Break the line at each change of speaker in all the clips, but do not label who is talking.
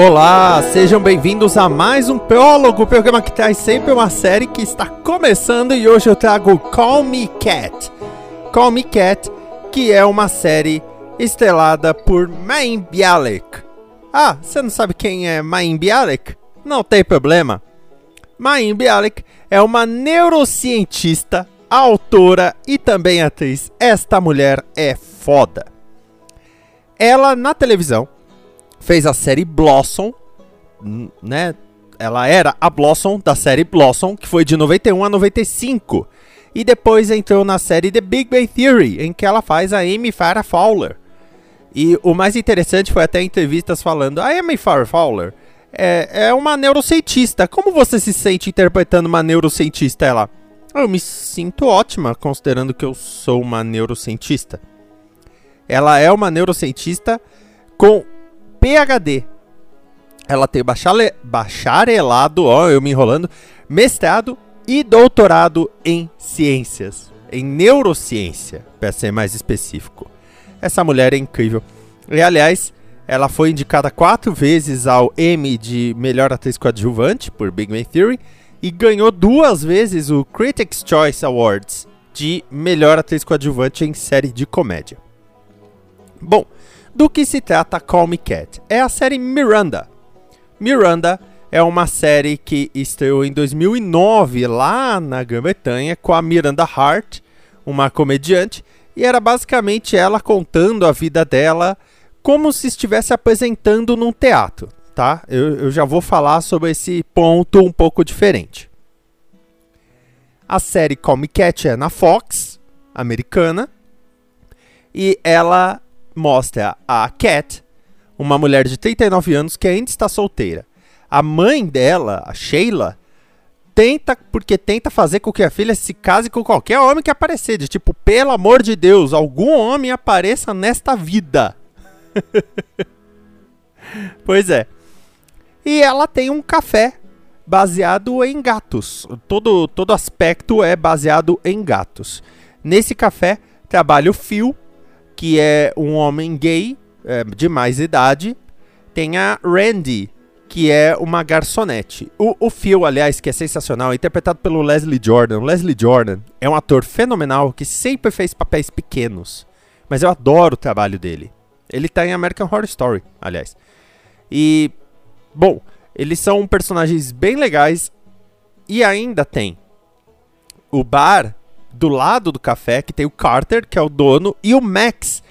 Olá, sejam bem-vindos a mais um Prólogo, programa que traz sempre uma série que está começando e hoje eu trago Call Me Cat. Call Me Cat, que é uma série estrelada por Mayim Bialik. Ah, você não sabe quem é Mayim Bialik? Não tem problema. Mayim Bialik é uma neurocientista, autora e também atriz. Esta mulher é foda. Ela na televisão fez a série Blossom, né? Ela era a Blossom da série Blossom, que foi de 91 a 95. E depois entrou na série The Big Bang Theory, em que ela faz a Amy Farrah Fowler. E o mais interessante foi até entrevistas falando: a Amy Farrah Fowler é, é uma neurocientista. Como você se sente interpretando uma neurocientista? Ela, eu me sinto ótima, considerando que eu sou uma neurocientista. Ela é uma neurocientista com PhD. Ela tem bachale, bacharelado, ó, eu me enrolando, mestrado e doutorado em ciências, em neurociência, para ser mais específico. Essa mulher é incrível. E aliás, ela foi indicada quatro vezes ao Emmy de melhor atriz coadjuvante por Big Bang Theory e ganhou duas vezes o Critics' Choice Awards de melhor atriz coadjuvante em série de comédia. Bom, do que se trata Call Me Cat? É a série Miranda. Miranda é uma série que estreou em 2009 lá na Grã-Bretanha com a Miranda Hart, uma comediante, e era basicamente ela contando a vida dela como se estivesse apresentando num teatro, tá? Eu, eu já vou falar sobre esse ponto um pouco diferente. A série Call Me Cat é na Fox, americana, e ela mostra a Cat, uma mulher de 39 anos que ainda está solteira. A mãe dela, a Sheila, tenta porque tenta fazer com que a filha se case com qualquer homem que aparecer, de tipo, pelo amor de Deus, algum homem apareça nesta vida. pois é. E ela tem um café baseado em gatos. Todo todo aspecto é baseado em gatos. Nesse café trabalha o Phil, que é um homem gay é, de mais idade. Tem a Randy, que é uma garçonete. O, o Phil, aliás, que é sensacional, é interpretado pelo Leslie Jordan. O Leslie Jordan é um ator fenomenal que sempre fez papéis pequenos. Mas eu adoro o trabalho dele. Ele tá em American Horror Story, aliás. E, bom, eles são personagens bem legais. E ainda tem o bar do lado do café, que tem o Carter, que é o dono, e o Max,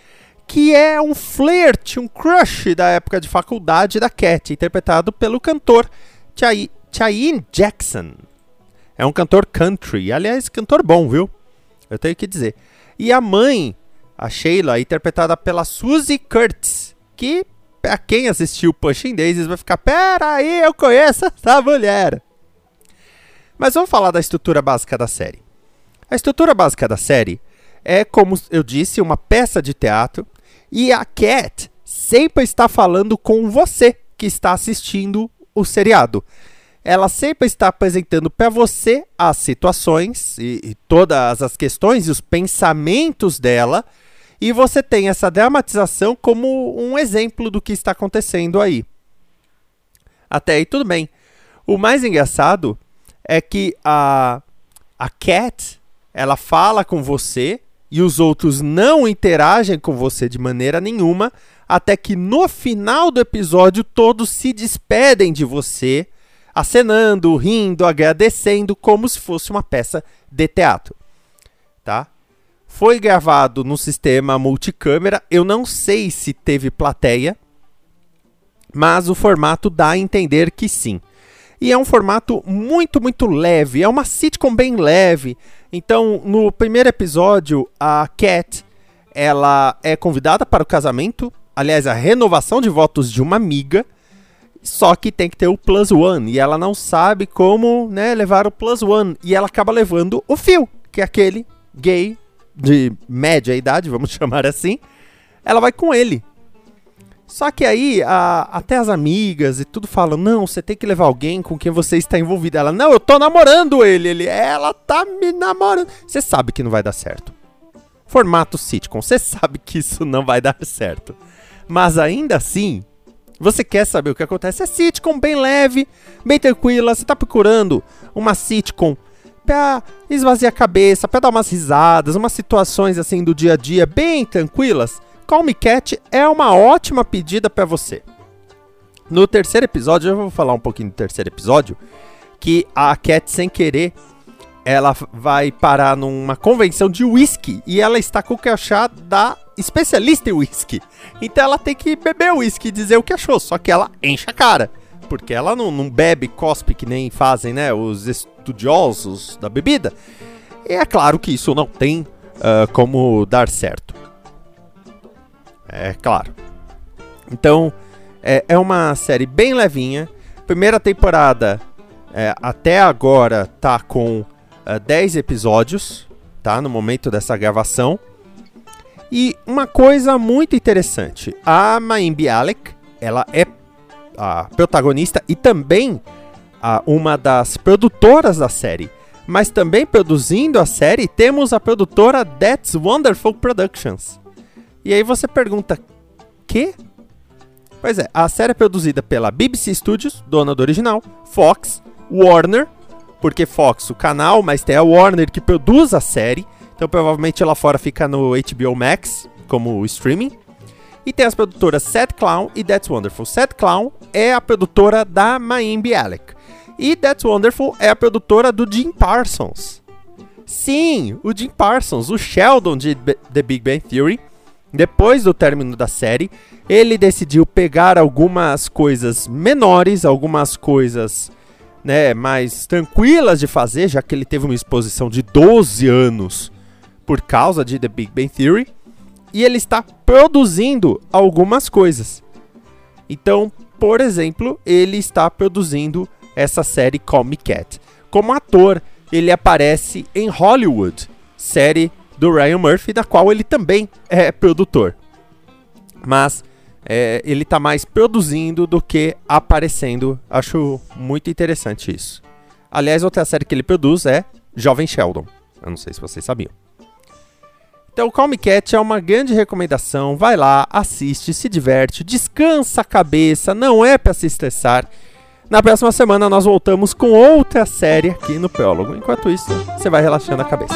que é um flirt, um crush da época de faculdade da Cat, interpretado pelo cantor Chain Jackson. É um cantor country, aliás, cantor bom, viu? Eu tenho que dizer. E a mãe, a Sheila, interpretada pela Suzy Kurtz, que pra quem assistiu Pushing Daisies vai ficar, pera aí, eu conheço essa mulher. Mas vamos falar da estrutura básica da série. A estrutura básica da série é, como eu disse, uma peça de teatro e a Cat sempre está falando com você que está assistindo o seriado. Ela sempre está apresentando para você as situações e, e todas as questões e os pensamentos dela, e você tem essa dramatização como um exemplo do que está acontecendo aí. Até aí tudo bem. O mais engraçado é que a, a Cat ela fala com você e os outros não interagem com você de maneira nenhuma, até que no final do episódio todos se despedem de você, acenando, rindo, agradecendo, como se fosse uma peça de teatro. Tá? Foi gravado no sistema multicâmera, eu não sei se teve plateia, mas o formato dá a entender que sim. E é um formato muito, muito leve, é uma sitcom bem leve, então, no primeiro episódio, a Cat ela é convidada para o casamento, aliás, a renovação de votos de uma amiga, só que tem que ter o plus one, e ela não sabe como né, levar o plus one, e ela acaba levando o Phil, que é aquele gay de média idade, vamos chamar assim, ela vai com ele. Só que aí, a, até as amigas e tudo falam: não, você tem que levar alguém com quem você está envolvida. Ela, não, eu tô namorando ele. Ele, ela tá me namorando. Você sabe que não vai dar certo. Formato sitcom, você sabe que isso não vai dar certo. Mas ainda assim, você quer saber o que acontece? É sitcom bem leve, bem tranquila. Você tá procurando uma sitcom pra esvaziar a cabeça, pra dar umas risadas, umas situações assim do dia a dia bem tranquilas. Call Me Cat é uma ótima pedida para você. No terceiro episódio, eu vou falar um pouquinho do terceiro episódio, que a Cat, sem querer, ela vai parar numa convenção de whisky e ela está com o crachá da especialista em whisky. Então ela tem que beber whisky e dizer o que achou, só que ela enche a cara. Porque ela não, não bebe cospe que nem fazem né, os estudiosos da bebida. E é claro que isso não tem uh, como dar certo. É claro. Então, é, é uma série bem levinha. Primeira temporada, é, até agora, tá com uh, 10 episódios, tá? No momento dessa gravação. E uma coisa muito interessante: a Maimbi Alec, ela é a protagonista e também a, uma das produtoras da série. Mas também produzindo a série, temos a produtora That's Wonderful Productions. E aí você pergunta, que? Pois é, a série é produzida pela BBC Studios, dona do original, Fox, Warner, porque Fox o canal, mas tem a Warner que produz a série, então provavelmente lá fora fica no HBO Max como streaming. E tem as produtoras Sad Clown e That's Wonderful. Sad Clown é a produtora da Miami Alec. E That's Wonderful é a produtora do Jim Parsons. Sim, o Jim Parsons, o Sheldon de The Big Bang Theory, depois do término da série, ele decidiu pegar algumas coisas menores, algumas coisas né, mais tranquilas de fazer, já que ele teve uma exposição de 12 anos por causa de The Big Bang Theory, e ele está produzindo algumas coisas. Então, por exemplo, ele está produzindo essa série Call Me Cat. Como ator, ele aparece em Hollywood, série do Ryan Murphy, da qual ele também é produtor. Mas é, ele está mais produzindo do que aparecendo. Acho muito interessante isso. Aliás, outra série que ele produz é Jovem Sheldon. Eu não sei se vocês sabiam. Então, Call Me Cat é uma grande recomendação. Vai lá, assiste, se diverte, descansa a cabeça, não é para se estressar. Na próxima semana nós voltamos com outra série aqui no Prólogo. Enquanto isso, você vai relaxando a cabeça.